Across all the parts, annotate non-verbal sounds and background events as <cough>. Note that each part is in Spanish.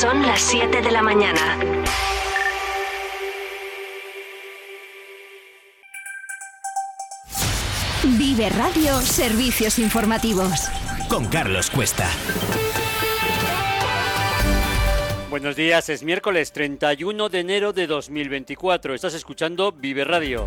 Son las 7 de la mañana. Vive Radio Servicios Informativos. Con Carlos Cuesta. Buenos días, es miércoles 31 de enero de 2024. Estás escuchando Vive Radio.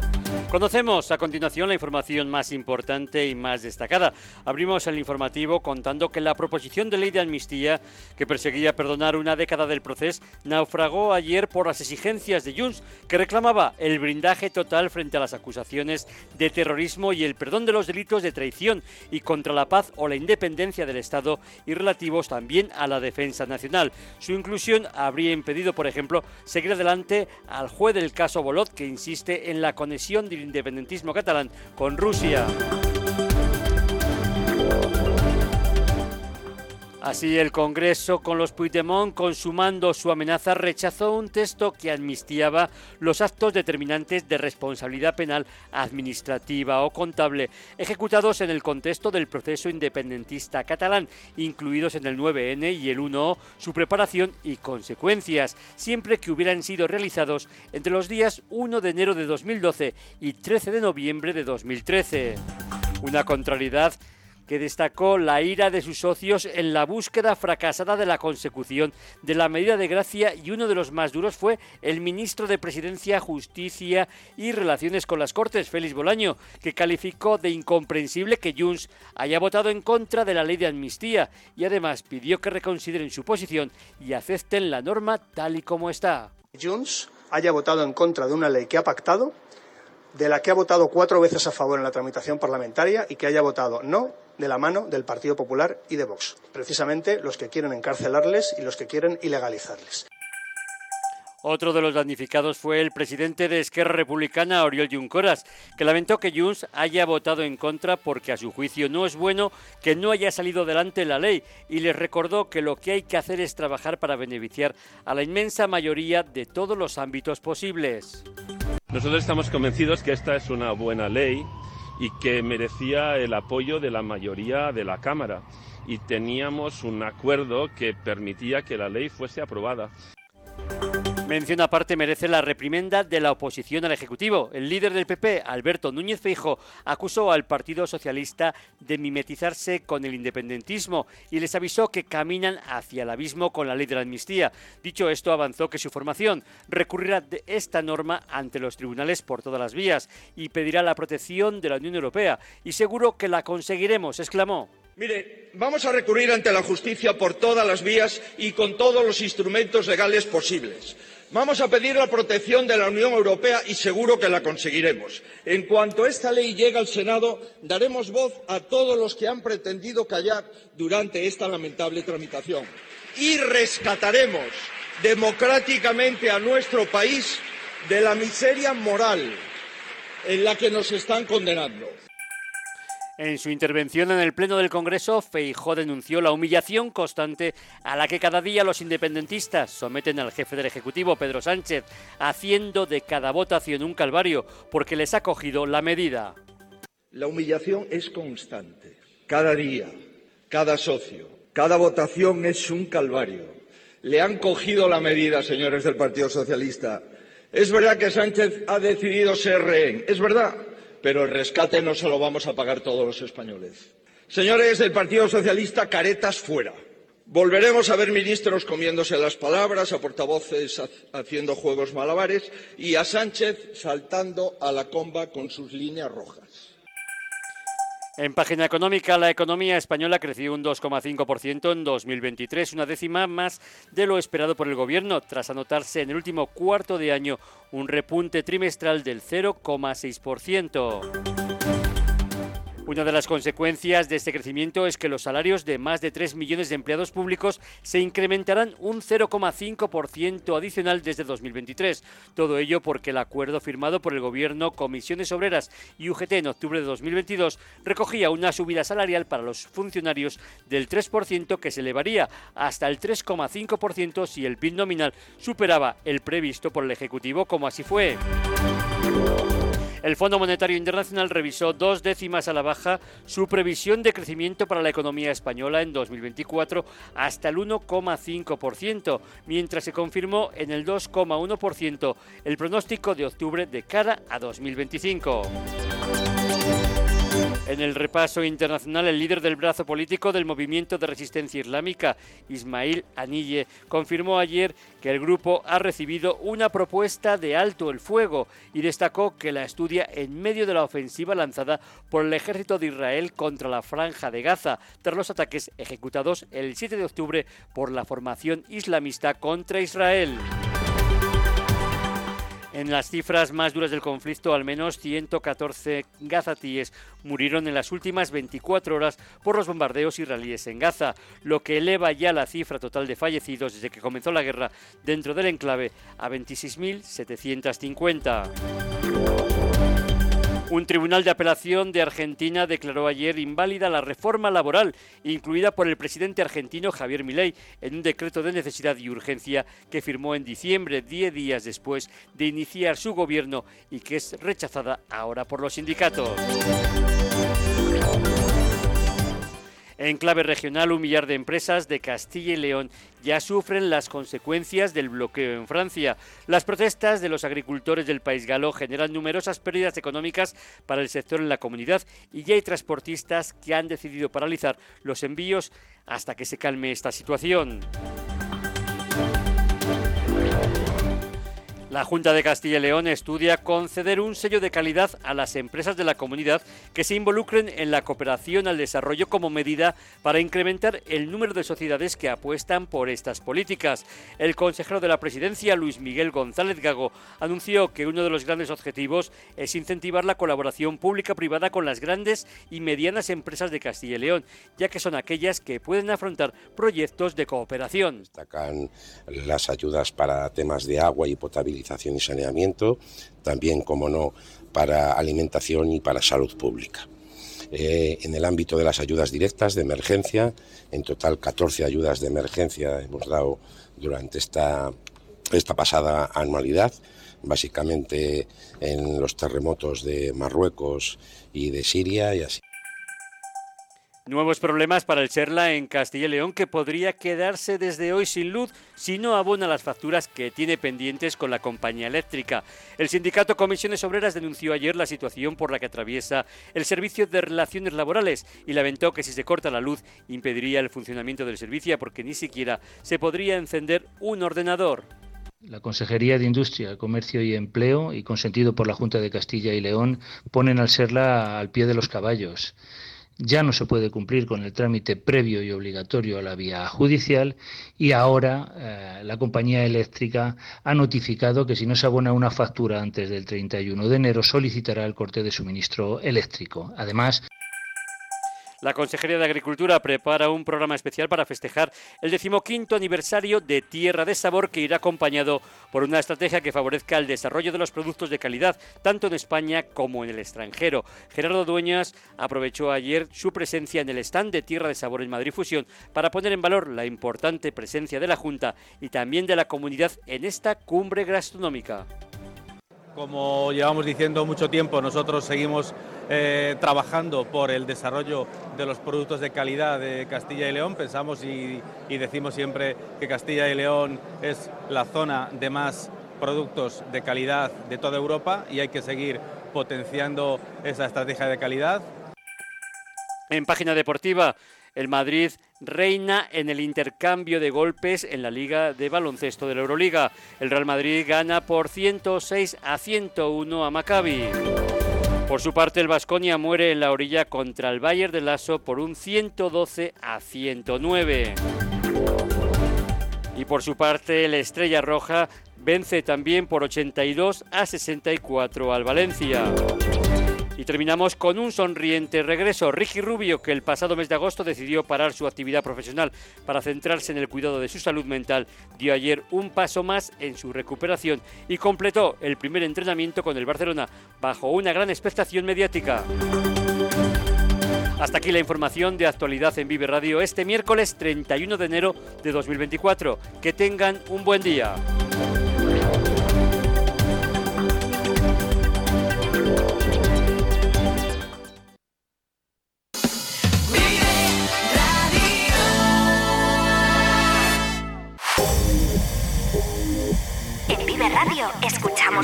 Conocemos a continuación la información más importante y más destacada. Abrimos el informativo contando que la proposición de ley de amnistía que perseguía perdonar una década del proceso naufragó ayer por las exigencias de Junts, que reclamaba el blindaje total frente a las acusaciones de terrorismo y el perdón de los delitos de traición y contra la paz o la independencia del Estado y relativos también a la defensa nacional. Su inclusión habría impedido, por ejemplo, seguir adelante al juez del caso Bolot, que insiste en la conexión de independentismo catalán con Rusia. Así, el Congreso, con los Puigdemont consumando su amenaza, rechazó un texto que amnistiaba los actos determinantes de responsabilidad penal administrativa o contable ejecutados en el contexto del proceso independentista catalán, incluidos en el 9N y el 1O, su preparación y consecuencias, siempre que hubieran sido realizados entre los días 1 de enero de 2012 y 13 de noviembre de 2013. Una contrariedad que destacó la ira de sus socios en la búsqueda fracasada de la consecución de la medida de gracia y uno de los más duros fue el ministro de Presidencia, Justicia y Relaciones con las Cortes, Félix Bolaño, que calificó de incomprensible que Junts haya votado en contra de la ley de amnistía y además pidió que reconsideren su posición y acepten la norma tal y como está. Junts haya votado en contra de una ley que ha pactado de la que ha votado cuatro veces a favor en la tramitación parlamentaria y que haya votado no de la mano del Partido Popular y de Vox, precisamente los que quieren encarcelarles y los que quieren ilegalizarles. Otro de los damnificados fue el presidente de Esquerra Republicana, Oriol Juncoras, que lamentó que Junts haya votado en contra porque a su juicio no es bueno que no haya salido adelante la ley y les recordó que lo que hay que hacer es trabajar para beneficiar a la inmensa mayoría de todos los ámbitos posibles. Nosotros estamos convencidos que esta es una buena ley y que merecía el apoyo de la mayoría de la Cámara y teníamos un acuerdo que permitía que la ley fuese aprobada. Mención aparte merece la reprimenda de la oposición al Ejecutivo. El líder del PP, Alberto Núñez Feijo, acusó al Partido Socialista de mimetizarse con el independentismo y les avisó que caminan hacia el abismo con la ley de la amnistía. Dicho esto, avanzó que su formación recurrirá de esta norma ante los tribunales por todas las vías y pedirá la protección de la Unión Europea. Y seguro que la conseguiremos, exclamó. Mire, vamos a recurrir ante la justicia por todas las vías y con todos los instrumentos legales posibles. Vamos a pedir la protección de la Unión Europea y seguro que la conseguiremos. En cuanto esta ley llegue al Senado, daremos voz a todos los que han pretendido callar durante esta lamentable tramitación y rescataremos democráticamente a nuestro país de la miseria moral en la que nos están condenando. En su intervención en el Pleno del Congreso, Feijó denunció la humillación constante a la que cada día los independentistas someten al jefe del Ejecutivo, Pedro Sánchez, haciendo de cada votación un calvario, porque les ha cogido la medida. La humillación es constante. Cada día, cada socio, cada votación es un calvario. Le han cogido la medida, señores del Partido Socialista. Es verdad que Sánchez ha decidido ser rehén. Es verdad pero el rescate no se lo vamos a pagar todos los españoles. Señores del Partido Socialista, caretas fuera. Volveremos a ver ministros comiéndose las palabras, a portavoces haciendo juegos malabares y a Sánchez saltando a la comba con sus líneas rojas. En página económica, la economía española creció un 2,5% en 2023, una décima más de lo esperado por el Gobierno, tras anotarse en el último cuarto de año un repunte trimestral del 0,6%. Una de las consecuencias de este crecimiento es que los salarios de más de 3 millones de empleados públicos se incrementarán un 0,5% adicional desde 2023. Todo ello porque el acuerdo firmado por el Gobierno, Comisiones Obreras y UGT en octubre de 2022 recogía una subida salarial para los funcionarios del 3% que se elevaría hasta el 3,5% si el PIB nominal superaba el previsto por el Ejecutivo, como así fue. El Fondo Monetario Internacional revisó dos décimas a la baja su previsión de crecimiento para la economía española en 2024 hasta el 1,5%, mientras se confirmó en el 2,1% el pronóstico de octubre de cara a 2025. En el repaso internacional, el líder del brazo político del movimiento de resistencia islámica, Ismail Anille, confirmó ayer que el grupo ha recibido una propuesta de alto el fuego y destacó que la estudia en medio de la ofensiva lanzada por el ejército de Israel contra la franja de Gaza, tras los ataques ejecutados el 7 de octubre por la formación islamista contra Israel. En las cifras más duras del conflicto, al menos 114 gazatíes murieron en las últimas 24 horas por los bombardeos israelíes en Gaza, lo que eleva ya la cifra total de fallecidos desde que comenzó la guerra dentro del enclave a 26.750. Un tribunal de apelación de Argentina declaró ayer inválida la reforma laboral incluida por el presidente argentino Javier Milei en un decreto de necesidad y urgencia que firmó en diciembre, diez días después de iniciar su gobierno y que es rechazada ahora por los sindicatos. En clave regional, un millar de empresas de Castilla y León ya sufren las consecuencias del bloqueo en Francia. Las protestas de los agricultores del país galo generan numerosas pérdidas económicas para el sector en la comunidad y ya hay transportistas que han decidido paralizar los envíos hasta que se calme esta situación. La Junta de Castilla y León estudia conceder un sello de calidad a las empresas de la comunidad que se involucren en la cooperación al desarrollo como medida para incrementar el número de sociedades que apuestan por estas políticas. El consejero de la presidencia, Luis Miguel González Gago, anunció que uno de los grandes objetivos es incentivar la colaboración pública-privada con las grandes y medianas empresas de Castilla y León, ya que son aquellas que pueden afrontar proyectos de cooperación. Destacan las ayudas para temas de agua y potabilidad y saneamiento, también, como no, para alimentación y para salud pública. Eh, en el ámbito de las ayudas directas de emergencia, en total 14 ayudas de emergencia hemos dado durante esta, esta pasada anualidad, básicamente en los terremotos de Marruecos y de Siria y así. Nuevos problemas para el Cherla en Castilla y León que podría quedarse desde hoy sin luz si no abona las facturas que tiene pendientes con la compañía eléctrica. El sindicato Comisiones Obreras denunció ayer la situación por la que atraviesa el servicio de relaciones laborales y lamentó que si se corta la luz impediría el funcionamiento del servicio porque ni siquiera se podría encender un ordenador. La Consejería de Industria, Comercio y Empleo, y consentido por la Junta de Castilla y León, ponen al serla al pie de los caballos ya no se puede cumplir con el trámite previo y obligatorio a la vía judicial y ahora eh, la compañía eléctrica ha notificado que si no se abona una factura antes del 31 de enero solicitará el corte de suministro eléctrico. Además, la Consejería de Agricultura prepara un programa especial para festejar el decimoquinto aniversario de Tierra de Sabor que irá acompañado por una estrategia que favorezca el desarrollo de los productos de calidad, tanto en España como en el extranjero. Gerardo Dueñas aprovechó ayer su presencia en el stand de Tierra de Sabor en Madrid Fusión para poner en valor la importante presencia de la Junta y también de la comunidad en esta cumbre gastronómica. Como llevamos diciendo mucho tiempo, nosotros seguimos eh, trabajando por el desarrollo de los productos de calidad de Castilla y León. Pensamos y, decimos siempre que Castilla y León es la zona de más productos de calidad de toda Europa y hay que seguir potenciando esa estrategia de calidad. En página deportiva, el Madrid reina en el intercambio de golpes en la Liga de Baloncesto de la Euroliga. El Real Madrid gana por 106 a 101 a Maccabi. Por su parte, el Vasconia muere en la orilla contra el Bayern de Lasso por un 112 a 109. Y por su parte, el Estrella Roja vence también por 82 a 64 al Valencia. Y terminamos con un sonriente regreso. Ricky Rubio, que el pasado mes de agosto decidió parar su actividad profesional para centrarse en el cuidado de su salud mental, dio ayer un paso más en su recuperación y completó el primer entrenamiento con el Barcelona bajo una gran expectación mediática. Hasta aquí la información de actualidad en Vive Radio este miércoles 31 de enero de 2024. Que tengan un buen día.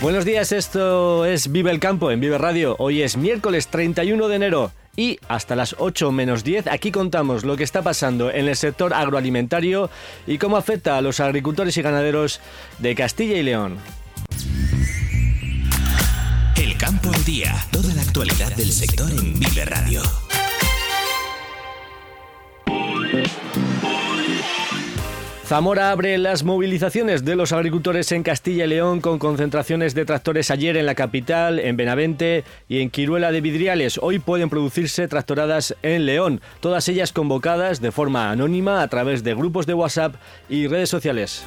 Buenos días, esto es Vive el Campo en Vive Radio. Hoy es miércoles 31 de enero y hasta las 8 menos 10 aquí contamos lo que está pasando en el sector agroalimentario y cómo afecta a los agricultores y ganaderos de Castilla y León. El campo al día, toda la actualidad del sector en Vive Radio. Zamora abre las movilizaciones de los agricultores en Castilla y León con concentraciones de tractores ayer en la capital, en Benavente y en Quiruela de Vidriales. Hoy pueden producirse tractoradas en León, todas ellas convocadas de forma anónima a través de grupos de WhatsApp y redes sociales.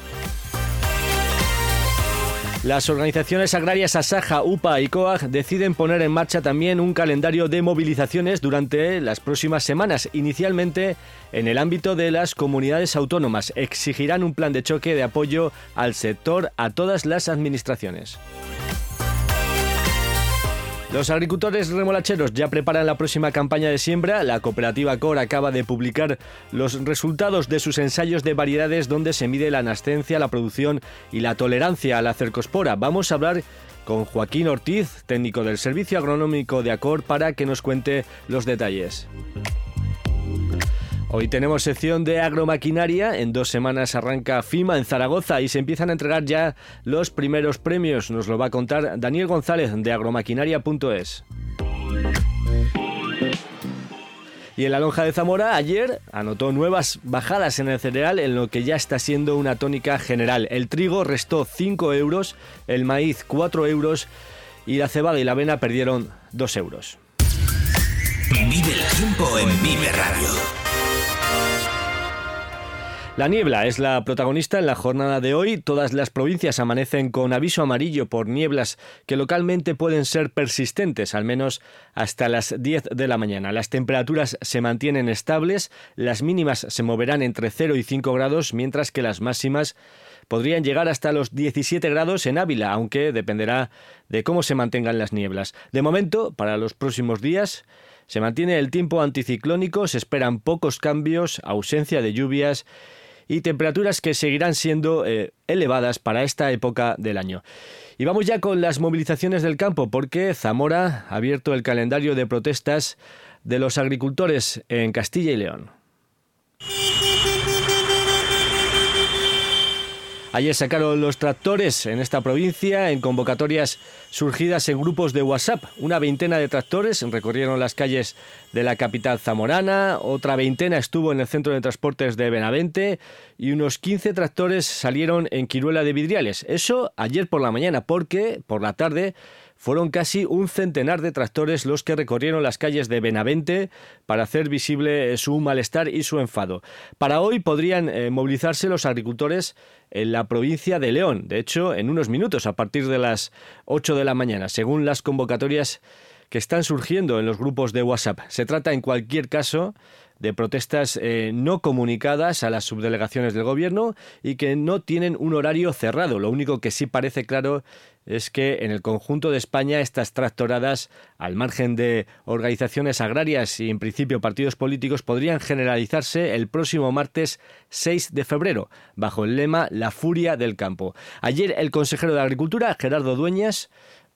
Las organizaciones agrarias Asaja, UPA y COAG deciden poner en marcha también un calendario de movilizaciones durante las próximas semanas. Inicialmente, en el ámbito de las comunidades autónomas, exigirán un plan de choque de apoyo al sector a todas las administraciones. Los agricultores remolacheros ya preparan la próxima campaña de siembra. La cooperativa COR acaba de publicar los resultados de sus ensayos de variedades donde se mide la nascencia, la producción y la tolerancia a la cercospora. Vamos a hablar con Joaquín Ortiz, técnico del Servicio Agronómico de ACOR, para que nos cuente los detalles. Hoy tenemos sección de agromaquinaria. En dos semanas arranca FIMA en Zaragoza y se empiezan a entregar ya los primeros premios. Nos lo va a contar Daniel González de agromaquinaria.es. Y en la lonja de Zamora ayer anotó nuevas bajadas en el cereal en lo que ya está siendo una tónica general. El trigo restó 5 euros, el maíz 4 euros y la cebada y la avena perdieron 2 euros. Vive el tiempo en Vive Radio. La niebla es la protagonista en la jornada de hoy. Todas las provincias amanecen con aviso amarillo por nieblas que localmente pueden ser persistentes, al menos hasta las 10 de la mañana. Las temperaturas se mantienen estables, las mínimas se moverán entre 0 y 5 grados, mientras que las máximas podrían llegar hasta los 17 grados en Ávila, aunque dependerá de cómo se mantengan las nieblas. De momento, para los próximos días, se mantiene el tiempo anticiclónico, se esperan pocos cambios, ausencia de lluvias y temperaturas que seguirán siendo eh, elevadas para esta época del año. Y vamos ya con las movilizaciones del campo, porque Zamora ha abierto el calendario de protestas de los agricultores en Castilla y León. Ayer sacaron los tractores en esta provincia en convocatorias surgidas en grupos de WhatsApp. Una veintena de tractores recorrieron las calles de la capital zamorana, otra veintena estuvo en el centro de transportes de Benavente y unos 15 tractores salieron en Quiruela de Vidriales. Eso ayer por la mañana, porque por la tarde fueron casi un centenar de tractores los que recorrieron las calles de Benavente para hacer visible su malestar y su enfado. Para hoy podrían eh, movilizarse los agricultores en la provincia de León, de hecho, en unos minutos, a partir de las 8 de la mañana, según las convocatorias que están surgiendo en los grupos de WhatsApp. Se trata, en cualquier caso, de protestas eh, no comunicadas a las subdelegaciones del gobierno y que no tienen un horario cerrado. Lo único que sí parece claro es que en el conjunto de España estas tractoradas, al margen de organizaciones agrarias y en principio partidos políticos, podrían generalizarse el próximo martes 6 de febrero, bajo el lema La furia del campo. Ayer el consejero de Agricultura, Gerardo Dueñas,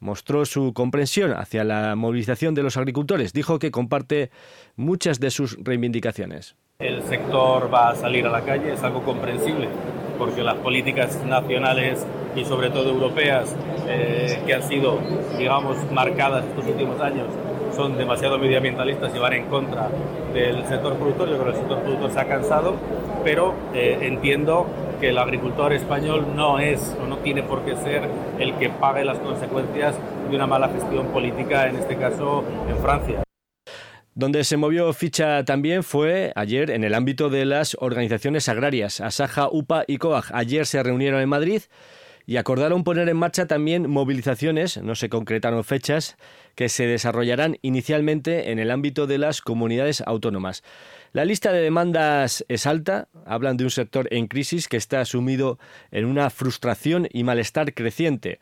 mostró su comprensión hacia la movilización de los agricultores. Dijo que comparte muchas de sus reivindicaciones. El sector va a salir a la calle, es algo comprensible, porque las políticas nacionales y sobre todo europeas eh, que han sido, digamos, marcadas estos últimos años son demasiado medioambientalistas y van en contra del sector productor. Yo creo que el sector productor se ha cansado, pero eh, entiendo que el agricultor español no es o no tiene por qué ser el que pague las consecuencias de una mala gestión política, en este caso en Francia. Donde se movió ficha también fue ayer en el ámbito de las organizaciones agrarias. Asaja, UPA y COAG ayer se reunieron en Madrid y acordaron poner en marcha también movilizaciones, no se concretaron fechas, que se desarrollarán inicialmente en el ámbito de las comunidades autónomas. La lista de demandas es alta, hablan de un sector en crisis que está sumido en una frustración y malestar creciente.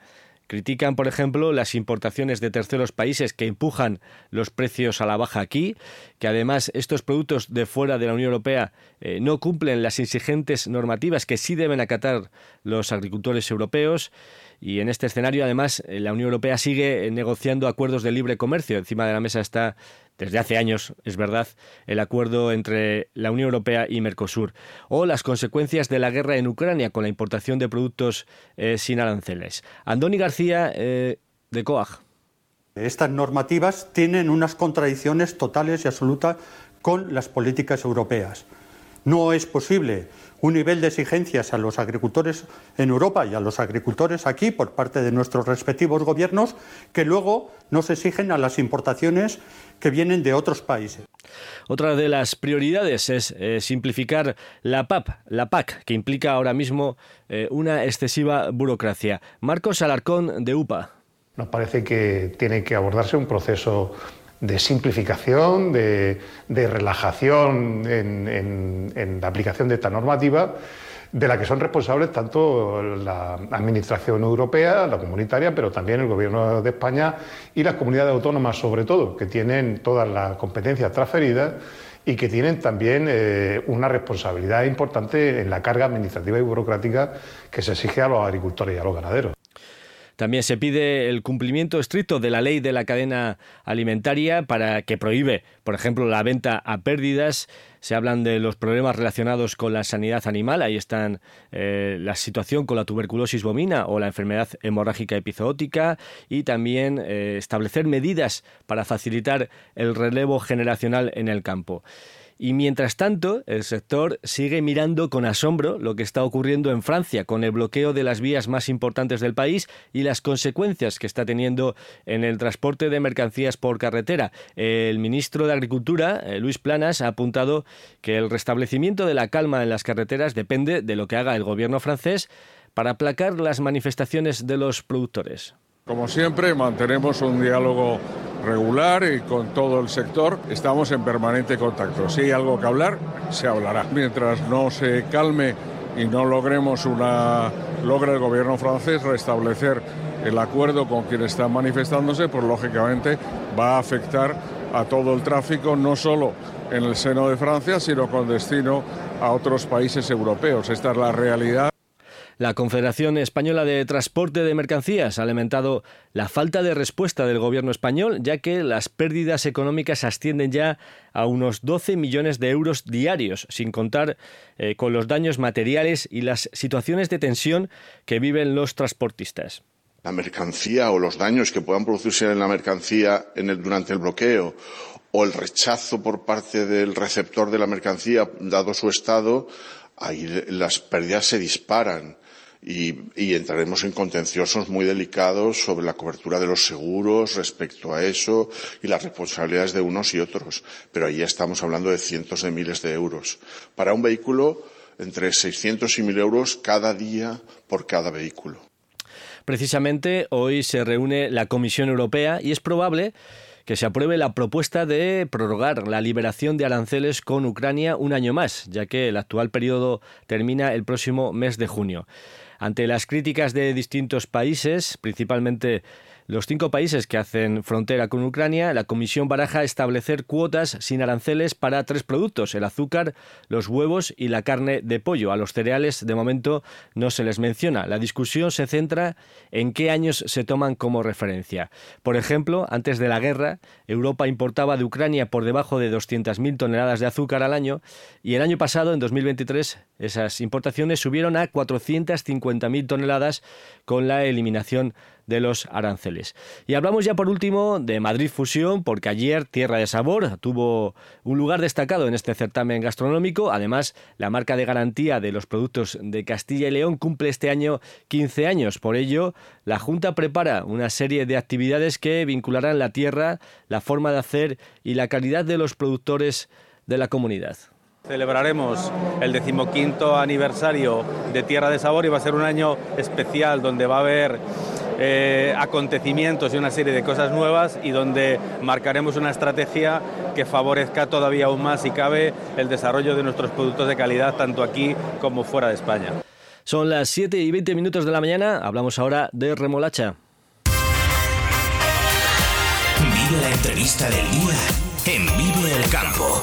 Critican, por ejemplo, las importaciones de terceros países que empujan los precios a la baja aquí, que además estos productos de fuera de la Unión Europea eh, no cumplen las exigentes normativas que sí deben acatar los agricultores europeos. Y en este escenario, además, eh, la Unión Europea sigue negociando acuerdos de libre comercio. Encima de la mesa está desde hace años, es verdad, el acuerdo entre la Unión Europea y Mercosur, o las consecuencias de la guerra en Ucrania con la importación de productos eh, sin aranceles. Andoni García, eh, de COAG. Estas normativas tienen unas contradicciones totales y absolutas con las políticas europeas. No es posible un nivel de exigencias a los agricultores en Europa y a los agricultores aquí por parte de nuestros respectivos gobiernos que luego nos exigen a las importaciones que vienen de otros países. Otra de las prioridades es eh, simplificar la PAP, la PAC, que implica ahora mismo eh, una excesiva burocracia. Marcos Alarcón, de UPA. Nos parece que tiene que abordarse un proceso de simplificación, de, relajación en, la aplicación de esta normativa, de la que son responsables tanto la Administración Europea, la comunitaria, pero también el Gobierno de España y las comunidades autónomas, sobre todo, que tienen todas las competencias transferidas y que tienen también eh, una responsabilidad importante en la carga administrativa y burocrática que se exige a los agricultores y a los ganaderos. También se pide el cumplimiento estricto de la ley de la cadena alimentaria para que prohíbe, por ejemplo, la venta a pérdidas. Se hablan de los problemas relacionados con la sanidad animal. Ahí están eh, la situación con la tuberculosis bovina o la enfermedad hemorrágica epizootica y también eh, establecer medidas para facilitar el relevo generacional en el campo. Y mientras tanto, el sector sigue mirando con asombro lo que está ocurriendo en Francia con el bloqueo de las vías más importantes del país y las consecuencias que está teniendo en el transporte de mercancías por carretera. El ministro de Agricultura, eh, Luis Planas, ha apuntado que el restablecimiento de la calma en las carreteras depende de lo que haga el gobierno francés para aplacar las manifestaciones de los productores. Como siempre, mantenemos un diálogo regular y con todo el sector estamos en permanente contacto. Si hay algo que hablar, se hablará. Mientras no se calme y no logremos una logra el gobierno francés restablecer el acuerdo con quien está manifestándose, pues lógicamente va a afectar a todo el tráfico, no solo en el seno de Francia, sino con destino a otros países europeos. Esta es la realidad. La Confederación Española de Transporte de Mercancías ha lamentado la falta de respuesta del gobierno español, ya que las pérdidas económicas ascienden ya a unos 12 millones de euros diarios, sin contar eh, con los daños materiales y las situaciones de tensión que viven los transportistas. La mercancía o los daños que puedan producirse en la mercancía durante el bloqueo o el rechazo por parte del receptor de la mercancía, dado su estado, ahí las pérdidas se disparan y, entraremos en contenciosos muy delicados sobre la cobertura de los seguros respecto a eso y las responsabilidades de unos y otros. Pero ahí estamos hablando de cientos de miles de euros. Para un vehículo, entre 600 y 1.000 euros cada día por cada vehículo. Precisamente hoy se reúne la Comisión Europea y es probable que se apruebe la propuesta de prorrogar la liberación de aranceles con Ucrania un año más, ya que el actual periodo termina el próximo mes de junio. Ante las críticas de distintos países, principalmente los cinco países que hacen frontera con Ucrania, la Comisión baraja establecer cuotas sin aranceles para tres productos, el azúcar, los huevos y la carne de pollo. A los cereales, de momento, no se les menciona. La discusión se centra en qué años se toman como referencia. Por ejemplo, antes de la guerra, Europa importaba de Ucrania por debajo de 200.000 toneladas de azúcar al año y el año pasado, en 2023, esas importaciones subieron a 450.000 toneladas con la eliminación de los aranceles. Y hablamos ya por último de Madrid Fusión, porque ayer Tierra de Sabor tuvo un lugar destacado en este certamen gastronómico. Además, la marca de garantía de los productos de Castilla y León cumple este año 15 años. Por ello, la Junta prepara una serie de actividades que vincularán la tierra, la forma de hacer y la calidad de los productores de la comunidad. Celebraremos el decimoquinto aniversario de Tierra de Sabor y va a ser un año especial donde va a haber eh, acontecimientos y una serie de cosas nuevas y donde marcaremos una estrategia que favorezca todavía aún más, si cabe, el desarrollo de nuestros productos de calidad tanto aquí como fuera de España. Son las 7 y 20 minutos de la mañana, hablamos ahora de remolacha. Vive la entrevista del día en Vive el Campo.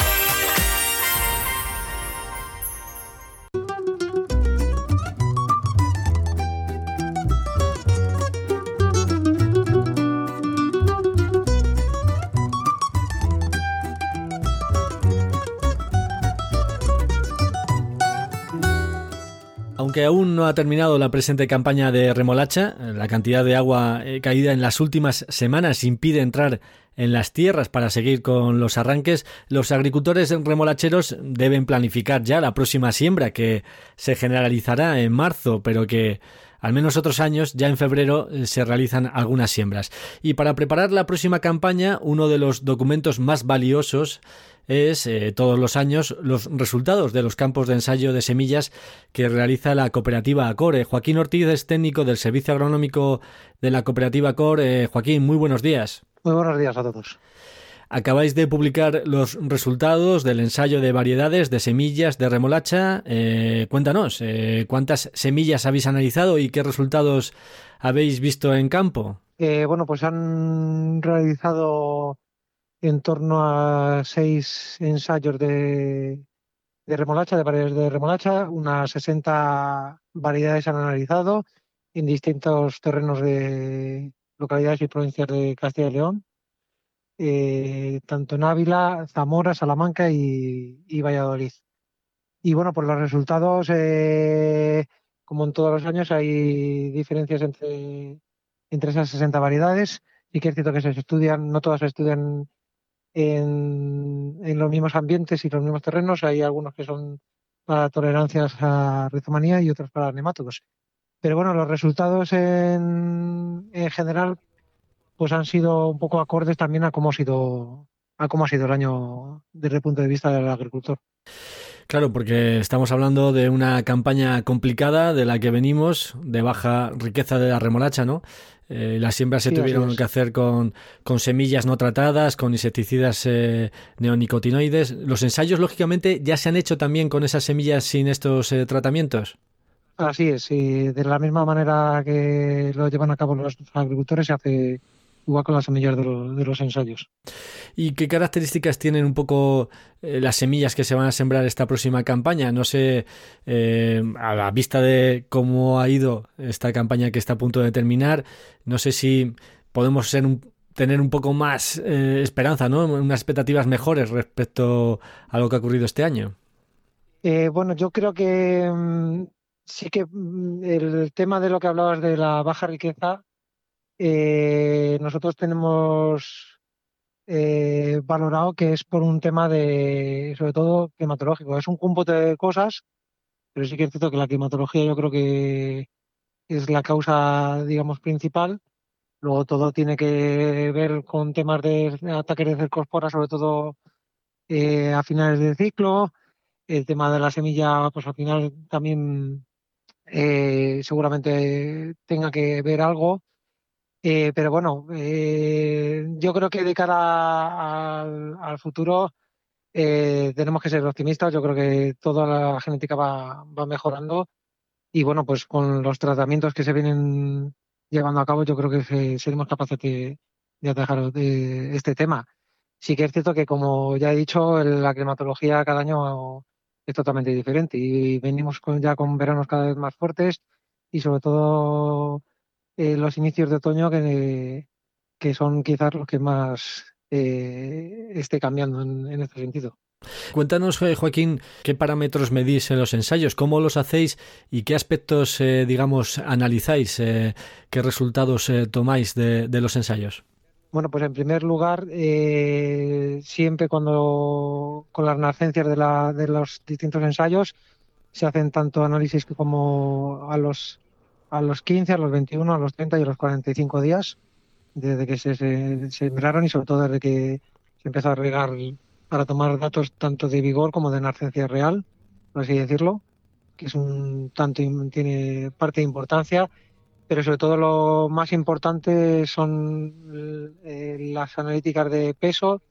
Aunque aún no ha terminado la presente campaña de remolacha, la cantidad de agua eh, caída en las últimas semanas impide entrar en las tierras para seguir con los arranques, los agricultores remolacheros deben planificar ya la próxima siembra que se generalizará en marzo, pero que al menos otros años, ya en febrero, eh, se realizan algunas siembras. Y para preparar la próxima campaña, uno de los documentos más valiosos es eh, todos los años los resultados de los campos de ensayo de semillas que realiza la cooperativa ACORE. Joaquín Ortiz es técnico del Servicio Agronómico de la cooperativa ACORE. Joaquín, muy buenos días. Muy buenos días a todos. Acabáis de publicar los resultados del ensayo de variedades de semillas de remolacha. Eh, cuéntanos, eh, ¿cuántas semillas habéis analizado y qué resultados habéis visto en campo? bueno, pues han realizado en torno a seis ensayos de, remolacha, de variedades de remolacha, unas 60 variedades han analizado en distintos terrenos de localidades y provincias de Castilla y León, eh, tanto en Ávila, Zamora, Salamanca y, Valladolid. Y bueno, por los resultados, eh, como en todos los años, hay diferencias entre, entre esas 60 variedades. Y que es cierto que se estudian, no todas se estudian en, los mismos ambientes y los mismos terrenos. Hay algunos que son para tolerancias a rizomanía y otros para nemátodos. Pero bueno, los resultados en, en general pues han sido un poco acordes también a cómo ha sido a cómo ha sido el año desde el punto de vista del agricultor. Claro, porque estamos hablando de una campaña complicada de la que venimos, de baja riqueza de la remolacha, ¿no? Eh, las siembras se tuvieron que hacer con, con, semillas no tratadas, con insecticidas eh, neonicotinoides. ¿Los ensayos, lógicamente, ya se han hecho también con esas semillas sin estos eh, tratamientos? Así es, y de la misma manera que lo llevan a cabo los agricultores se hace igual con las semillas de, los ensayos. ¿Y qué características tienen un poco eh, las semillas que se van a sembrar esta próxima campaña? No sé, eh, a la vista de cómo ha ido esta campaña que está a punto de terminar, no sé si podemos ser tener un poco más eh, esperanza, ¿no? Unas expectativas mejores respecto a lo que ha ocurrido este año. bueno, yo creo que mm, sí que mm, el tema de lo que hablabas de la baja riqueza eh, nosotros tenemos eh, valorado que es por un tema de, sobre todo, climatológico. Es un cúmputo de cosas, pero sí que es cierto que la climatología yo creo que es la causa, digamos, principal. Luego todo tiene que ver con temas de ataques de cercospora, sobre todo eh, a finales del ciclo. El tema de la semilla, pues al final también seguramente tenga que ver algo. Eh, pero bueno, eh, yo creo que de cara al, futuro eh, tenemos que ser optimistas. Yo creo que toda la genética va, mejorando y bueno, pues con los tratamientos que se vienen llevando a cabo, yo creo que seremos capaces de, atajar este tema. Sí que es cierto que, como ya he dicho, la climatología cada año es totalmente diferente y venimos ya con veranos cada vez más fuertes y sobre todo eh, los inicios de otoño que, que, son quizás los que más eh, esté cambiando en, este sentido. Cuéntanos, eh, Joaquín, qué parámetros medís en los ensayos, cómo los hacéis y qué aspectos, eh, digamos, analizáis, eh, qué resultados tomáis de, los ensayos. Bueno, pues en primer lugar, siempre cuando con las nacencias de, la, de los distintos ensayos se hacen tanto análisis como a los a los 15, a los 21, a los 30 y a los 45 días desde que se, se sembraron y sobre todo desde que se empezó a regar para tomar datos tanto de vigor como de nascencia real, por así decirlo, que es un tanto tiene parte de importancia, pero sobre todo lo más importante son eh, las analíticas de peso,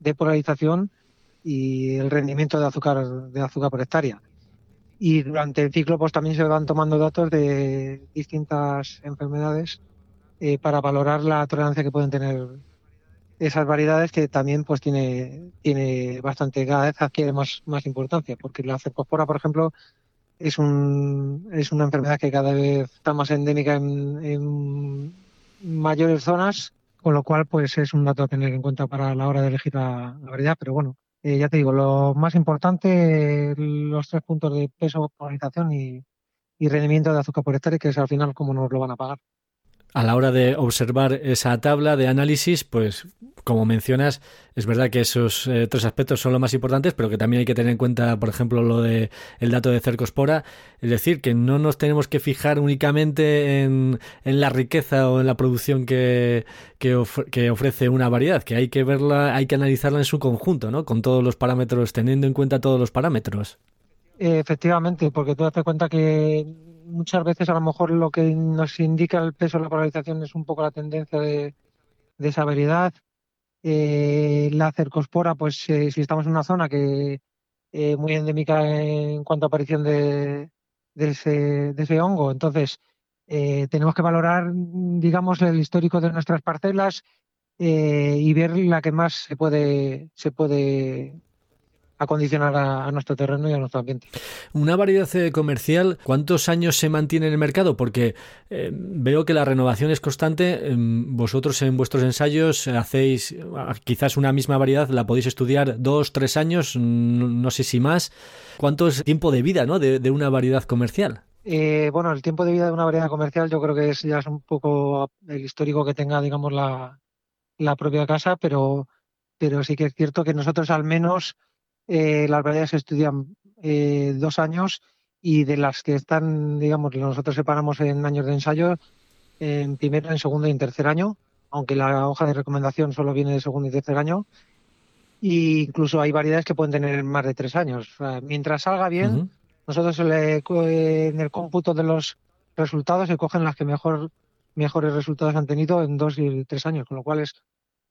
de polarización y el rendimiento de azúcar de azúcar por hectárea. Y durante el ciclo pues también se van tomando datos de distintas enfermedades eh, para valorar la tolerancia que pueden tener esas variedades que también pues tiene, tiene bastante, cada vez adquiere más, más importancia, porque la cercospora, por ejemplo, es, un, es una enfermedad que cada vez está más endémica en, mayores zonas, con lo cual pues es un dato a tener en cuenta para la hora de elegir la, variedad, pero bueno, eh, ya te digo, lo más importante, los tres puntos de peso, polarización y, y rendimiento de azúcar por hectárea, que es al final como nos lo van a pagar a la hora de observar esa tabla de análisis, pues como mencionas, es verdad que esos eh, tres aspectos son los más importantes, pero que también hay que tener en cuenta, por ejemplo, lo de el dato de cercospora, es decir, que no nos tenemos que fijar únicamente en, la riqueza o en la producción que, que, ofrece una variedad, que hay que verla, hay que analizarla en su conjunto, ¿no? Con todos los parámetros, teniendo en cuenta todos los parámetros. Efectivamente, porque tú das cuenta que muchas veces a lo mejor lo que nos indica el peso de la polarización es un poco la tendencia de, esa variedad. Eh, la cercospora, pues eh, si estamos en una zona que eh, muy endémica en cuanto a aparición de, ese, de ese hongo, entonces tenemos que valorar, digamos, el histórico de nuestras parcelas y ver la que más se puede, se puede acondicionar a, nuestro terreno y a nuestro ambiente. Una variedad eh, comercial, ¿cuántos años se mantiene en el mercado? Porque eh, veo que la renovación es constante. Em, vosotros en vuestros ensayos hacéis ah, quizás una misma variedad, la podéis estudiar dos, tres años, no, sé si más. ¿Cuánto es tiempo de vida ¿no? de, una variedad comercial? Eh, bueno, el tiempo de vida de una variedad comercial yo creo que es ya es un poco el histórico que tenga, digamos, la, la propia casa, pero, pero sí que es cierto que nosotros al menos eh, las variedades se estudian eh, dos años y de las que están, digamos, nosotros separamos en años de ensayo en primero, en segundo y en tercer año, aunque la hoja de recomendación solo viene de segundo y tercer año. Y incluso hay variedades que pueden tener más de tres años. mientras salga bien, nosotros en el cómputo de los resultados se cogen las que mejor mejores resultados han tenido en dos y tres años, con lo cual es,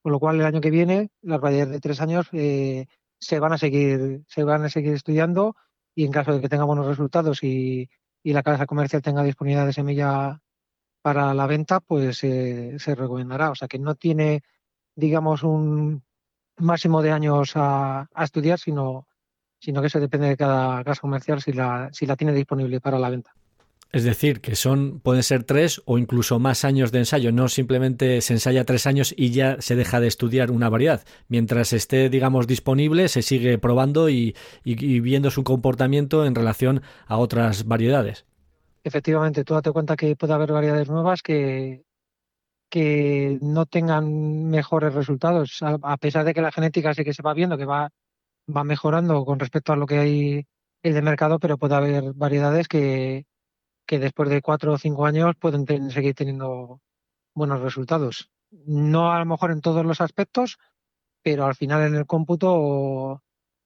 con lo cual el año que viene las variedades de tres años eh, se van a seguir, se van a seguir estudiando y en caso de que tenga buenos resultados y, la casa comercial tenga disponibilidad de semilla para la venta, pues eh, se recomendará. O sea que no tiene, digamos, un máximo de años a, a estudiar, sino, sino que eso depende de cada casa comercial si la, si la tiene disponible para la venta. Es decir, que son, pueden ser tres o incluso más años de ensayo. No simplemente se ensaya tres años y ya se deja de estudiar una variedad. Mientras esté, digamos, disponible, se sigue probando y, viendo su comportamiento en relación a otras variedades. Efectivamente, tú date cuenta que puede haber variedades nuevas que, que no tengan mejores resultados, a, pesar de que la genética sí que se va viendo que va, va mejorando con respecto a lo que hay en el mercado, pero puede haber variedades que, que después de cuatro o cinco años pueden seguir teniendo buenos resultados. No a lo mejor en todos los aspectos, pero al final en el cómputo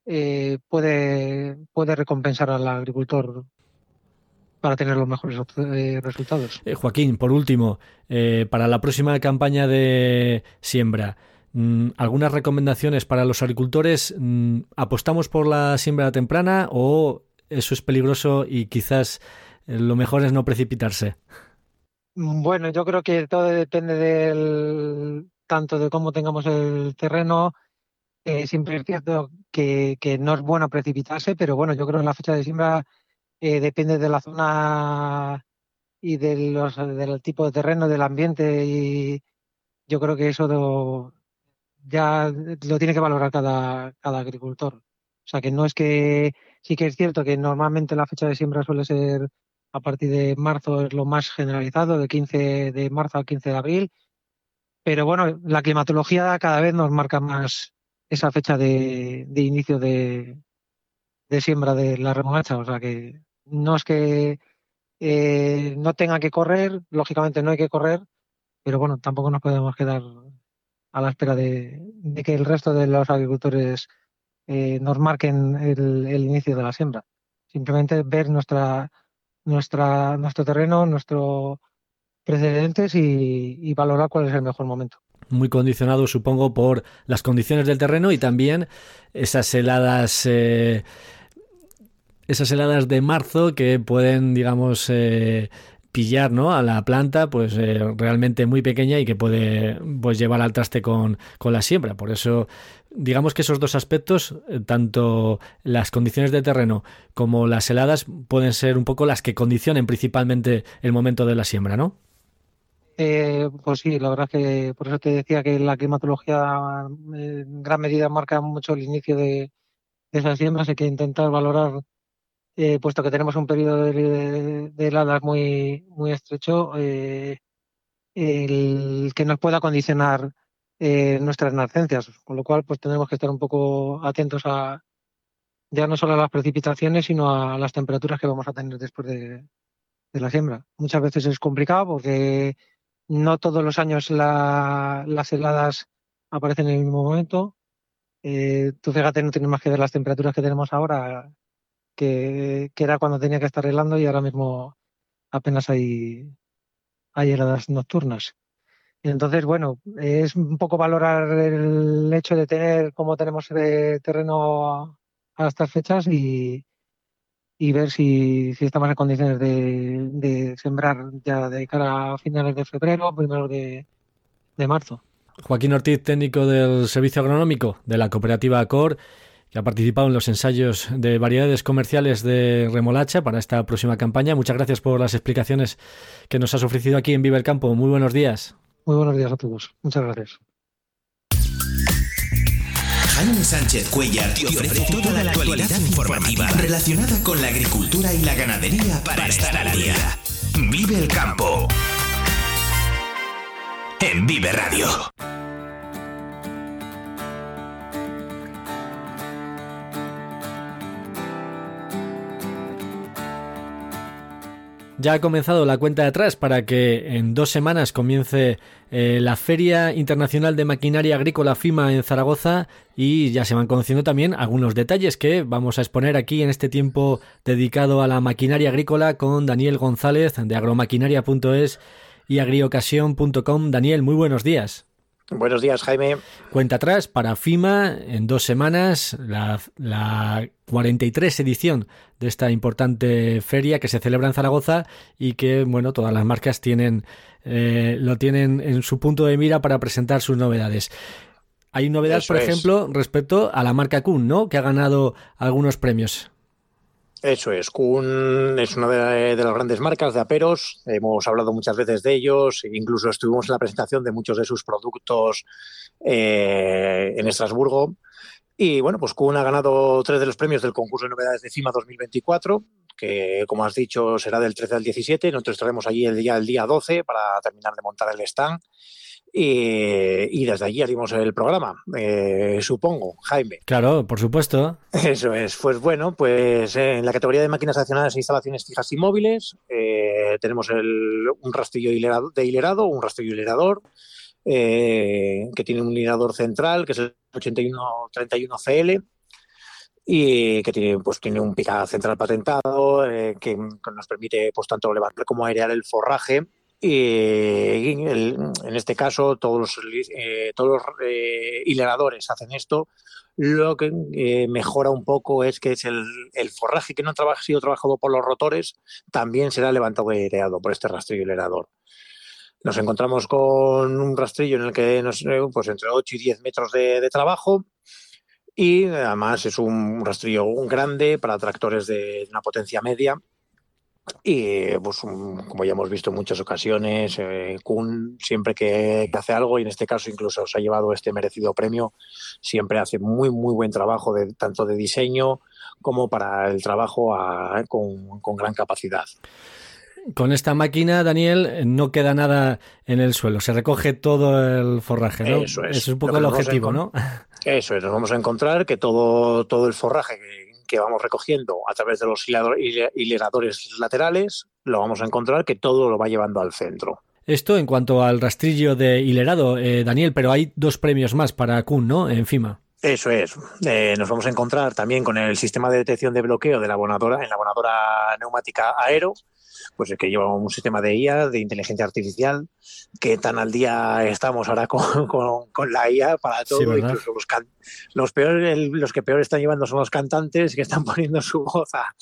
eh, puede, puede recompensar al agricultor para tener los mejores eh, resultados. Eh, Joaquín, por último, para la próxima campaña de siembra, mm, ¿algunas recomendaciones para los agricultores? Mm, ¿Apostamos por la siembra temprana o eso es peligroso y quizás lo mejor es no precipitarse. Bueno, yo creo que todo depende del tanto de cómo tengamos el terreno. Eh, siempre es cierto que, no es bueno precipitarse, pero bueno, yo creo que la fecha de siembra eh, depende de la zona y de los, del tipo de terreno, del ambiente y yo creo que eso ya lo tiene que valorar cada, cada agricultor. O sea que no es que sí que es cierto que normalmente la fecha de siembra suele ser a partir de marzo es lo más generalizado, de 15 de marzo al 15 de abril. Pero bueno, la climatología cada vez nos marca más esa fecha de, inicio de, siembra de la remolacha. O sea que no es que eh, no tenga que correr, lógicamente no hay que correr, pero bueno, tampoco nos podemos quedar a la espera de, que el resto de los agricultores eh, nos marquen el, el inicio de la siembra. Simplemente ver nuestra nuestra, nuestro terreno, nuestros precedentes y, valorar cuál es el mejor momento muy condicionado, supongo, por las condiciones del terreno y también esas heladas. Eh, esas heladas de marzo que pueden, digamos, eh, pillar ¿no? a la planta pues eh, realmente muy pequeña y que puede pues llevar al traste con, con, la siembra. Por eso digamos que esos dos aspectos, eh, tanto las condiciones de terreno como las heladas, pueden ser un poco las que condicionen principalmente el momento de la siembra, ¿no? Eh, pues sí, la verdad que por eso te decía que la climatología en gran medida marca mucho el inicio de, de esas siembras. Hay que intentar valorar eh, puesto que tenemos un periodo de, heladas muy, muy estrecho, eh, el que nos pueda condicionar eh, nuestras nascencias, con lo cual pues tenemos que estar un poco atentos a ya no solo a las precipitaciones, sino a las temperaturas que vamos a tener después de, la siembra. Muchas veces es complicado porque no todos los años las heladas aparecen en el mismo momento. tú fíjate, no tienes más que ver las temperaturas que tenemos ahora que, era cuando tenía que estar helando y ahora mismo apenas hay, hay heladas nocturnas. Entonces, bueno, es un poco valorar el hecho de tener como tenemos el terreno a, estas fechas y, y ver si, si, estamos en condiciones de, de, sembrar ya de cara a finales de febrero, primero de, de marzo. Joaquín Ortiz, técnico del Servicio Agronómico de la cooperativa ACOR que ha participado en los ensayos de variedades comerciales de remolacha para esta próxima campaña. Muchas gracias por las explicaciones que nos has ofrecido aquí en Vive el Campo. Muy buenos días. Muy buenos días a todos. Muchas gracias. Jaime Sánchez Cuellar te ofrece toda la actualidad informativa relacionada con la agricultura y la ganadería para estar al día. Vive el campo. En Vive Radio. Ya ha comenzado la cuenta de atrás para que en dos semanas comience eh, la Feria Internacional de Maquinaria Agrícola FIMA en Zaragoza y ya se van conociendo también algunos detalles que vamos a exponer aquí en este tiempo dedicado a la maquinaria agrícola con Daniel González de agromaquinaria.es y agriocasión.com. Daniel, muy buenos días. Buenos días, Jaime. Cuenta atrás para FIMA en dos semanas, la, la, 43 edición de esta importante feria que se celebra en Zaragoza y que, bueno, todas las marcas tienen, eh, lo tienen en su punto de mira para presentar sus novedades. Hay novedades, por ejemplo, respecto a la marca Kuhn, ¿no? Que ha ganado algunos premios. Eso es, Kuhn es una de, las grandes marcas de aperos, hemos hablado muchas veces de ellos, incluso estuvimos en la presentación de muchos de sus productos eh, en Estrasburgo. Y bueno, pues Kuhn ha ganado tres de los premios del concurso de novedades de CIMA 2024, que como has dicho será del 13 al 17. Nosotros estaremos allí el día, el día 12 para terminar de montar el stand. Y, desde allí harimos el programa, eh, supongo, Jaime. Claro, por supuesto. <laughs> Eso es. Pues bueno, pues eh, en la categoría de máquinas accionadas e instalaciones fijas y móviles eh, tenemos un rastrillo de hilerado, un rastrillo hilerador, que tiene un hilerador central, que es el 8131CL, y que tiene, pues, tiene un pica central patentado, que, nos permite pues, tanto levantar como airear el forraje y en este caso todos los, eh, todos los eh, hileradores hacen esto. Lo que eh, mejora un poco es que es el, forraje que no ha sido trabajado por los rotores también será levantado y aireado por este rastrillo hilerador. Nos encontramos con un rastrillo en el que nos, pues entre 8 y 10 metros de, de trabajo y además es un rastrillo grande para tractores de una potencia media Y pues como ya hemos visto en muchas ocasiones, eh, Kuhn siempre que, hace algo, y en este caso incluso se ha llevado este merecido premio, siempre hace muy muy buen trabajo de tanto de diseño como para el trabajo con, con gran capacidad. Con esta máquina, Daniel, no queda nada en el suelo, se recoge todo el forraje, ¿no? Eso es. es un poco el objetivo, ¿no? Eso es, nos vamos a encontrar que todo, todo el forraje que, que vamos recogiendo a través de los hileradores laterales, lo vamos a encontrar que todo lo va llevando al centro. Esto en cuanto al rastrillo de hilerado, eh, Daniel, pero hay dos premios más para Kuhn, ¿no? Encima. Eso es. Eh, nos vamos a encontrar también con el sistema de detección de bloqueo de la abonadora en la abonadora neumática Aero, pues es que lleva un sistema de IA, de inteligencia artificial, que tan al día estamos ahora con, con, la IA para todo, incluso los, los, peores, los que peor están llevando son los cantantes que están <laughs> poniendo su voz a,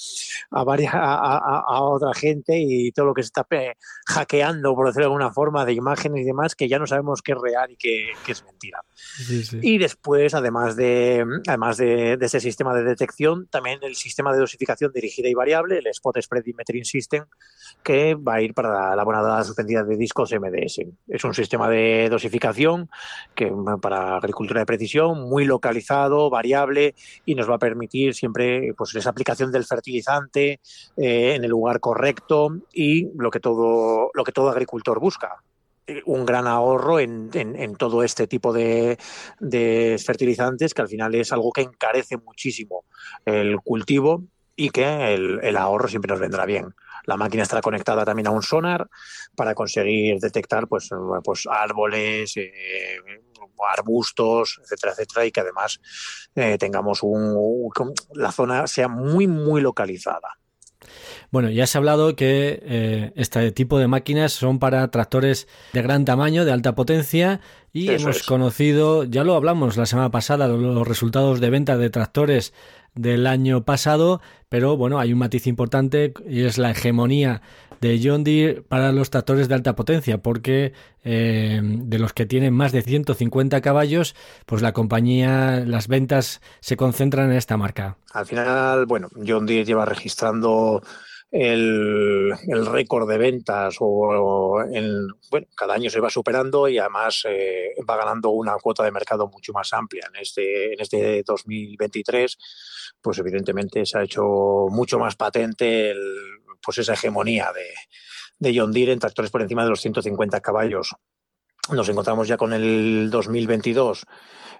a, varias, a, otra gente y todo lo que se está hackeando, por decirlo de alguna forma, de imágenes y demás, que ya no sabemos qué es real y qué, es mentira. Y después, además de, además de, de ese sistema de detección, también el sistema de dosificación dirigida y variable, el Spot Spread Metering System, que va a ir para la abonada suspendida de discos MDS. Es un sistema de dosificación que para agricultura de precisión, muy localizado, variable y nos va a permitir siempre pues, esa aplicación del fertilizante eh, en el lugar correcto y lo que todo, lo que todo agricultor busca, un gran ahorro en, todo este tipo de, fertilizantes, que al final es algo que encarece muchísimo el cultivo y que el ahorro siempre nos vendrá bien. La máquina estará conectada también a un sonar para conseguir detectar pues, pues árboles, eh, arbustos, etcétera, etcétera, y que además eh, tengamos un, la zona sea muy, muy localizada. Bueno, ya se ha hablado que eh, este tipo de máquinas son para tractores de gran tamaño, de alta potencia, y hemos conocido, ya lo hablamos la semana pasada, los resultados de venta de tractores del año pasado, pero bueno, hay un matiz importante y es la hegemonía de John Deere para los tractores de alta potencia, porque eh, de los que tienen más de 150 caballos, pues la compañía, las ventas se concentran en esta marca. Al final, bueno, John Deere lleva registrando el, récord de ventas o, bueno, cada año se va superando y además eh, va ganando una cuota de mercado mucho más amplia. En este, en este 2023, pues evidentemente se ha hecho mucho más patente pues esa hegemonía de, de John Deere en tractores por encima de los 150 caballos. Nos encontramos ya con el 2022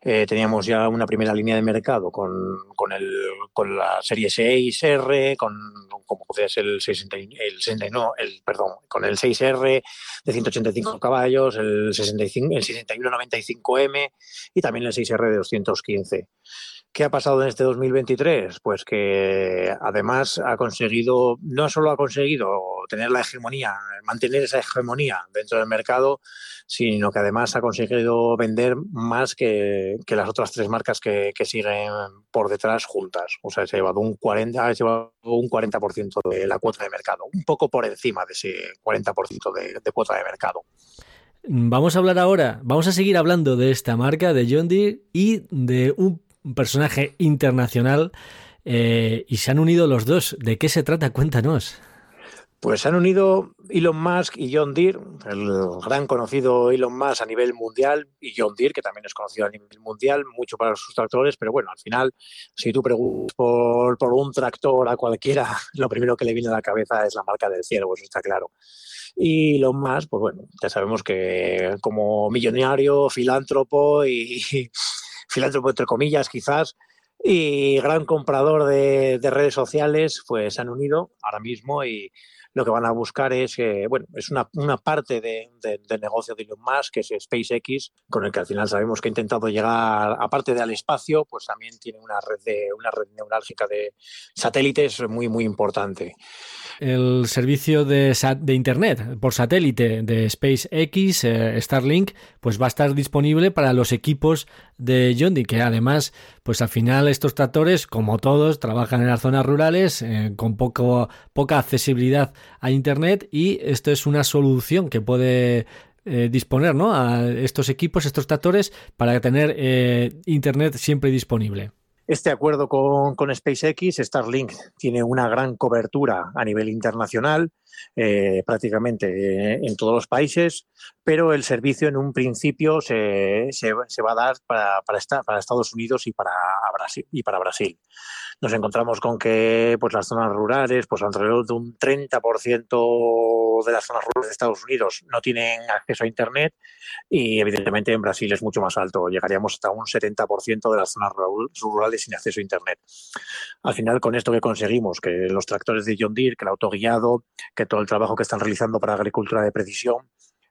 eh, teníamos ya una primera línea de mercado con, con, el, con la serie 6R, con como el 60, el el perdón, con el 6R de 185 caballos, el 65, el 6195M y también el 6R de 215. ¿Qué ha pasado en este 2023? Pues que además ha conseguido, no solo ha conseguido tener la hegemonía, mantener esa hegemonía dentro del mercado, sino que además ha conseguido vender más que, las otras tres marcas que, siguen por detrás juntas. O sea, se ha llevado un 40%, ha llevado un 40 de la cuota de mercado, un poco por encima de ese 40% de, de cuota de mercado. Vamos a hablar ahora, vamos a seguir hablando de esta marca, de John Deere y de un un personaje internacional eh, y se han unido los dos. ¿De qué se trata? Cuéntanos. Pues se han unido Elon Musk y John Deere, el gran conocido Elon Musk a nivel mundial y John Deere, que también es conocido a nivel mundial, mucho para sus tractores, pero bueno, al final, si tú preguntas por, por un tractor a cualquiera, <laughs> lo primero que le viene a la cabeza es la marca del cielo, eso está claro. Y Elon Musk, pues bueno, ya sabemos que como millonario, filántropo y, filántropo entre comillas quizás, y gran comprador de, redes sociales, pues se han unido ahora mismo y lo que van a buscar es, bueno, es una, una parte de, del negocio de Elon Musk, que es SpaceX, con el que al final sabemos que ha intentado llegar, aparte de al espacio, pues también tiene una red, de, una red neurálgica de satélites muy, muy importante. El servicio de, de, Internet por satélite de SpaceX, eh, Starlink, pues va a estar disponible para los equipos de John que además, pues al final estos tractores, como todos, trabajan en las zonas rurales eh, con poco, poca accesibilidad a Internet y esto es una solución que puede eh, disponer ¿no? a estos equipos, estos tractores, para tener Internet siempre disponible. Este acuerdo con, con, SpaceX, Starlink tiene una gran cobertura a nivel internacional, eh, prácticamente eh, en todos los países, pero el servicio en un principio se, se, va a dar para, para, Estados Unidos y para Brasil. Y para Brasil. Nos encontramos con que pues, las zonas rurales, pues alrededor de un 30% de las zonas rurales de Estados Unidos no tienen acceso a Internet y evidentemente en Brasil es mucho más alto. Llegaríamos hasta un 70% de las zonas rurales sin acceso a Internet. Al final, con esto que conseguimos, que los tractores de John Deere, que el autoguiado, que todo el trabajo que están realizando para agricultura de precisión,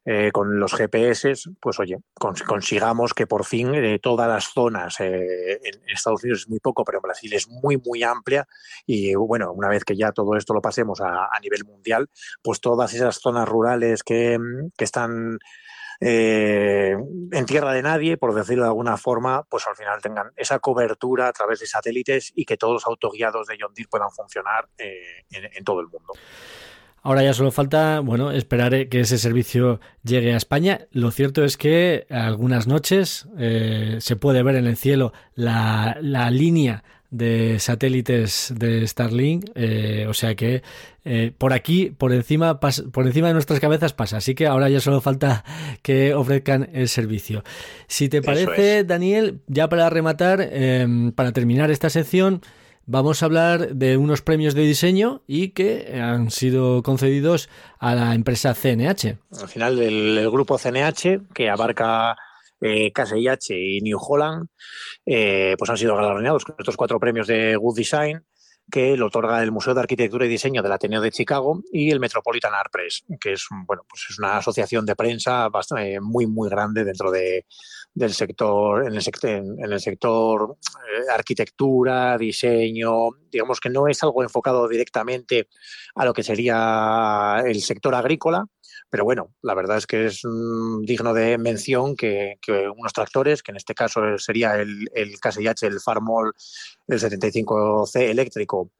eh, con los GPS, pues oye, consigamos que por fin eh, todas las zonas, eh, en Estados Unidos es muy poco, pero en Brasil es muy, muy amplia y bueno, una vez que ya todo esto lo pasemos a, nivel mundial, pues todas esas zonas rurales que, que están eh, en tierra de nadie, por decirlo de alguna forma, pues al final tengan esa cobertura a través de satélites y que todos los autoguiados de John Deere puedan funcionar eh, en todo el mundo. Ahora ya solo falta, bueno, esperar eh, que ese servicio llegue a España. Lo cierto es que algunas noches eh, se puede ver en el cielo la, la línea de satélites de Starlink, eh, o sea que eh, por aquí, por encima, por encima de nuestras cabezas pasa, así que ahora ya solo falta que ofrezcan el servicio. Si te parece, es. Daniel, ya para rematar, para terminar esta sección, vamos a hablar de unos premios de diseño y que han sido concedidos a la empresa CNH. Al final, el, grupo CNH, que abarca eh, KSIH y New Holland, eh, pues han sido galardonados con estos cuatro premios de Good Design que lo otorga el Museo de Arquitectura y Diseño del Ateneo de Chicago y el Metropolitan Art Press, que es bueno, pues es una asociación de prensa bastante, muy muy grande dentro de, del sector, en el sector, en el sector eh, arquitectura, diseño, digamos que no es algo enfocado directamente a lo que sería el sector agrícola, pero bueno, la verdad es que es digno de mención que, que, unos tractores, que en este caso sería el, el KSIH, el Farmol, el 75C eléctrico,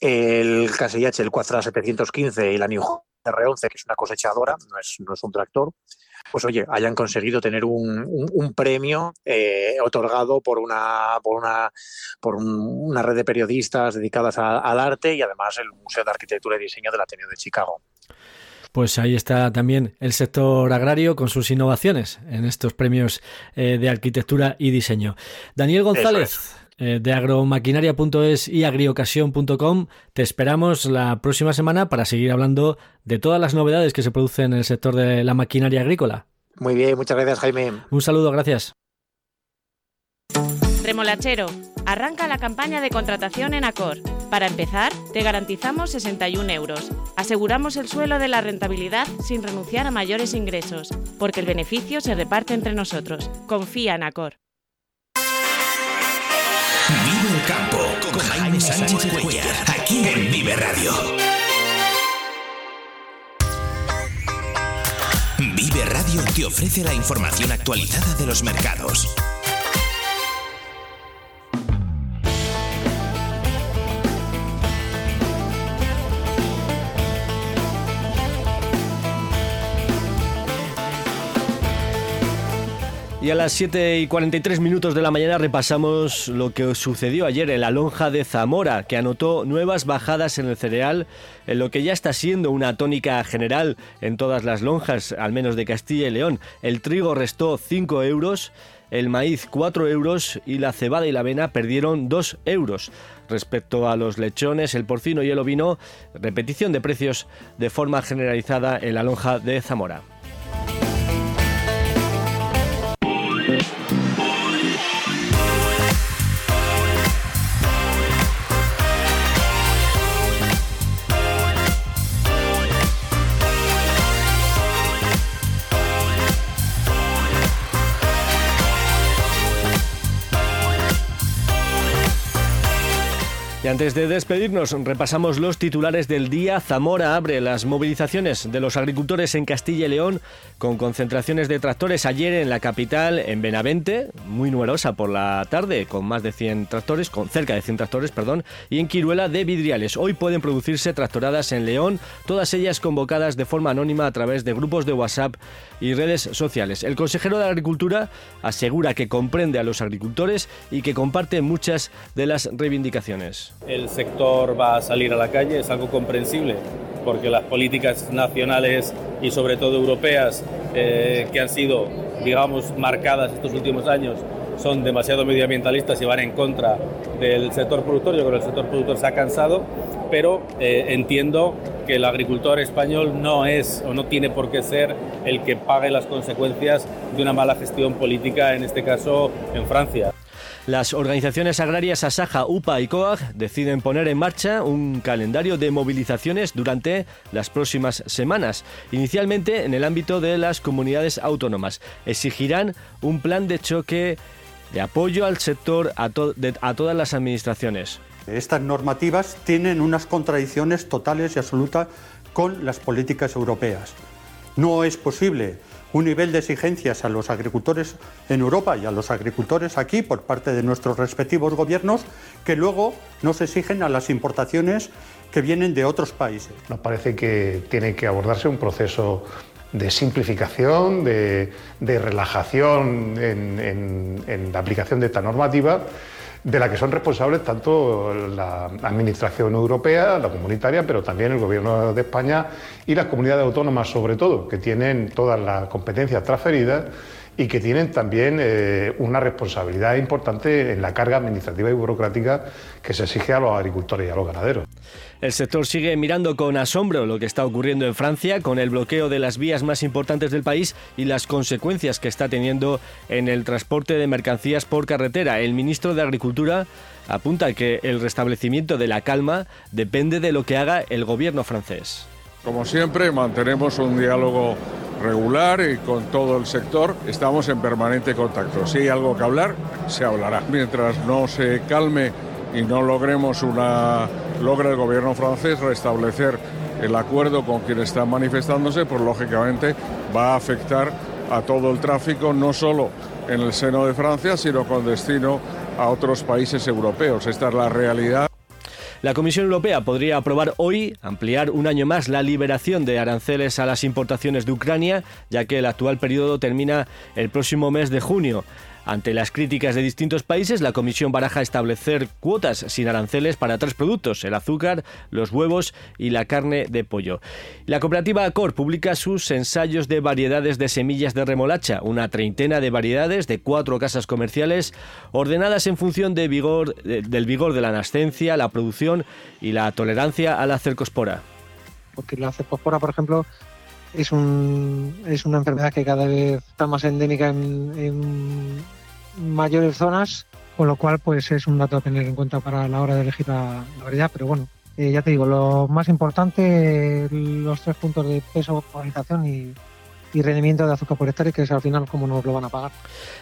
el KSIH, el Quattro 715 y la New R11, que es una cosechadora, no es, no es un tractor, pues oye, hayan conseguido tener un, un, un premio eh, otorgado por una, por una, por un, una red de periodistas dedicadas a, al arte y además el Museo de Arquitectura y Diseño del Ateneo de Chicago. Pues ahí está también el sector agrario con sus innovaciones en estos premios eh, de arquitectura y diseño. Daniel González. Eh, de agromaquinaria.es y agriocasión.com. Te esperamos la próxima semana para seguir hablando de todas las novedades que se producen en el sector de la maquinaria agrícola. Muy bien, muchas gracias Jaime. Un saludo, gracias. Remolachero, arranca la campaña de contratación en Acor. Para empezar, te garantizamos 61 euros. Aseguramos el suelo de la rentabilidad sin renunciar a mayores ingresos, porque el beneficio se reparte entre nosotros. Confía en Acor. Campo con Jaime Sánchez Cuellar, aquí en Vive Radio. Vive Radio te ofrece la información actualizada de los mercados. Y a las 7 y 43 minutos de la mañana repasamos lo que sucedió ayer en la lonja de Zamora, que anotó nuevas bajadas en el cereal, en lo que ya está siendo una tónica general en todas las lonjas, al menos de Castilla y León. El trigo restó 5 euros, el maíz 4 euros y la cebada y la avena perdieron 2 euros. Respecto a los lechones, el porcino y el ovino, repetición de precios de forma generalizada en la lonja de Zamora. Y antes de despedirnos, repasamos los titulares del día. Zamora abre las movilizaciones de los agricultores en Castilla y León con concentraciones de tractores ayer en la capital, en Benavente, muy numerosa por la tarde, con más de 100 tractores, con cerca de 100 tractores, perdón, y en Quiruela de Vidriales. Hoy pueden producirse tractoradas en León, todas ellas convocadas de forma anónima a través de grupos de WhatsApp y redes sociales. El consejero de Agricultura asegura que comprende a los agricultores y que comparte muchas de las reivindicaciones el sector va a salir a la calle, es algo comprensible, porque las políticas nacionales y sobre todo europeas eh, que han sido, digamos, marcadas estos últimos años son demasiado medioambientalistas y van en contra del sector productor. Yo creo que el sector productor se ha cansado, pero eh, entiendo que el agricultor español no es o no tiene por qué ser el que pague las consecuencias de una mala gestión política, en este caso en Francia. Las organizaciones agrarias Asaja, UPA y COAG deciden poner en marcha un calendario de movilizaciones durante las próximas semanas, inicialmente en el ámbito de las comunidades autónomas. Exigirán un plan de choque de apoyo al sector a, a todas las administraciones. Estas normativas tienen unas contradicciones totales y absolutas con las políticas europeas. No es posible un nivel de exigencias a los agricultores en Europa y a los agricultores aquí por parte de nuestros respectivos gobiernos que luego nos exigen a las importaciones que vienen de otros países. Nos parece que tiene que abordarse un proceso de simplificación, de, relajación en, en la aplicación de esta normativa de la que son responsables tanto la Administración Europea, la comunitaria, pero también el Gobierno de España y las comunidades autónomas, sobre todo, que tienen todas las competencias transferidas y que tienen también eh, una responsabilidad importante en la carga administrativa y burocrática que se exige a los agricultores y a los ganaderos. El sector sigue mirando con asombro lo que está ocurriendo en Francia con el bloqueo de las vías más importantes del país y las consecuencias que está teniendo en el transporte de mercancías por carretera. El ministro de Agricultura apunta que el restablecimiento de la calma depende de lo que haga el gobierno francés. Como siempre, mantenemos un diálogo regular y con todo el sector. Estamos en permanente contacto. Si hay algo que hablar, se hablará. Mientras no se calme y no logremos una logra el gobierno francés restablecer el acuerdo con quien están manifestándose, pues lógicamente va a afectar a todo el tráfico, no solo en el seno de Francia, sino con destino a otros países europeos. Esta es la realidad. La Comisión Europea podría aprobar hoy ampliar un año más la liberación de aranceles a las importaciones de Ucrania, ya que el actual periodo termina el próximo mes de junio. Ante las críticas de distintos países, la Comisión baraja establecer cuotas sin aranceles para tres productos, el azúcar, los huevos y la carne de pollo. La cooperativa Acor publica sus ensayos de variedades de semillas de remolacha, una treintena de variedades de cuatro casas comerciales ordenadas en función del vigor de la nascencia, la producción y la tolerancia a la cercospora. Porque la cercospora, por ejemplo, es, un, es una enfermedad que cada vez está más endémica en, mayores zonas, con lo cual pues es un dato a tener en cuenta para la hora de elegir la, variedad, pero bueno, eh, ya te digo, lo más importante, los tres puntos de peso, polinización y, rendimiento de azúcar por hectárea, que es al final cómo nos lo van a pagar.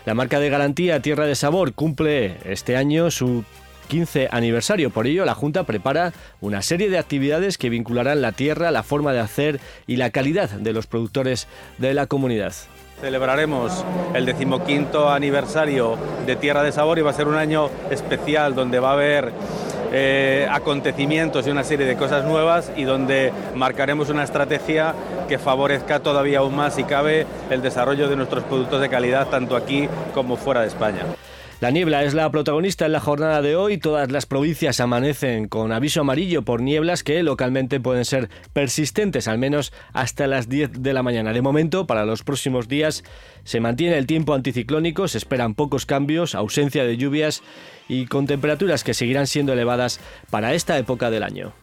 La marca de garantía Tierra de Sabor cumple este año su 15 aniversario. Por ello, la Junta prepara una serie de actividades que vincularán la tierra, la forma de hacer y la calidad de los productores de la comunidad. Celebraremos el decimoquinto aniversario de Tierra de Sabor y va a ser un año especial donde va a haber eh, acontecimientos y una serie de cosas nuevas y donde marcaremos una estrategia que favorezca todavía aún más, si cabe, el desarrollo de nuestros productos de calidad tanto aquí como fuera de España. La niebla es la protagonista en la jornada de hoy. Todas las provincias amanecen con aviso amarillo por nieblas que localmente pueden ser persistentes, al menos hasta las 10 de la mañana. De momento, para los próximos días, se mantiene el tiempo anticiclónico, se esperan pocos cambios, ausencia de lluvias y con temperaturas que seguirán siendo elevadas para esta época del año.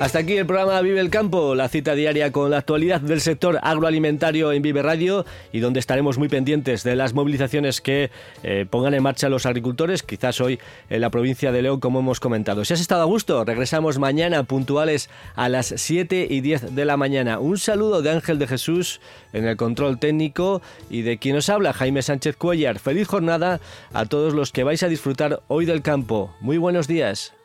Hasta aquí el programa Vive el Campo, la cita diaria con la actualidad del sector agroalimentario en Vive Radio y donde estaremos muy pendientes de las movilizaciones que eh, pongan en marcha los agricultores, quizás hoy en la provincia de León, como hemos comentado. Si has estado a gusto, regresamos mañana puntuales a las 7 y 10 de la mañana. Un saludo de Ángel de Jesús en el control técnico y de quien os habla, Jaime Sánchez Cuellar. Feliz jornada a todos los que vais a disfrutar hoy del campo. Muy buenos días.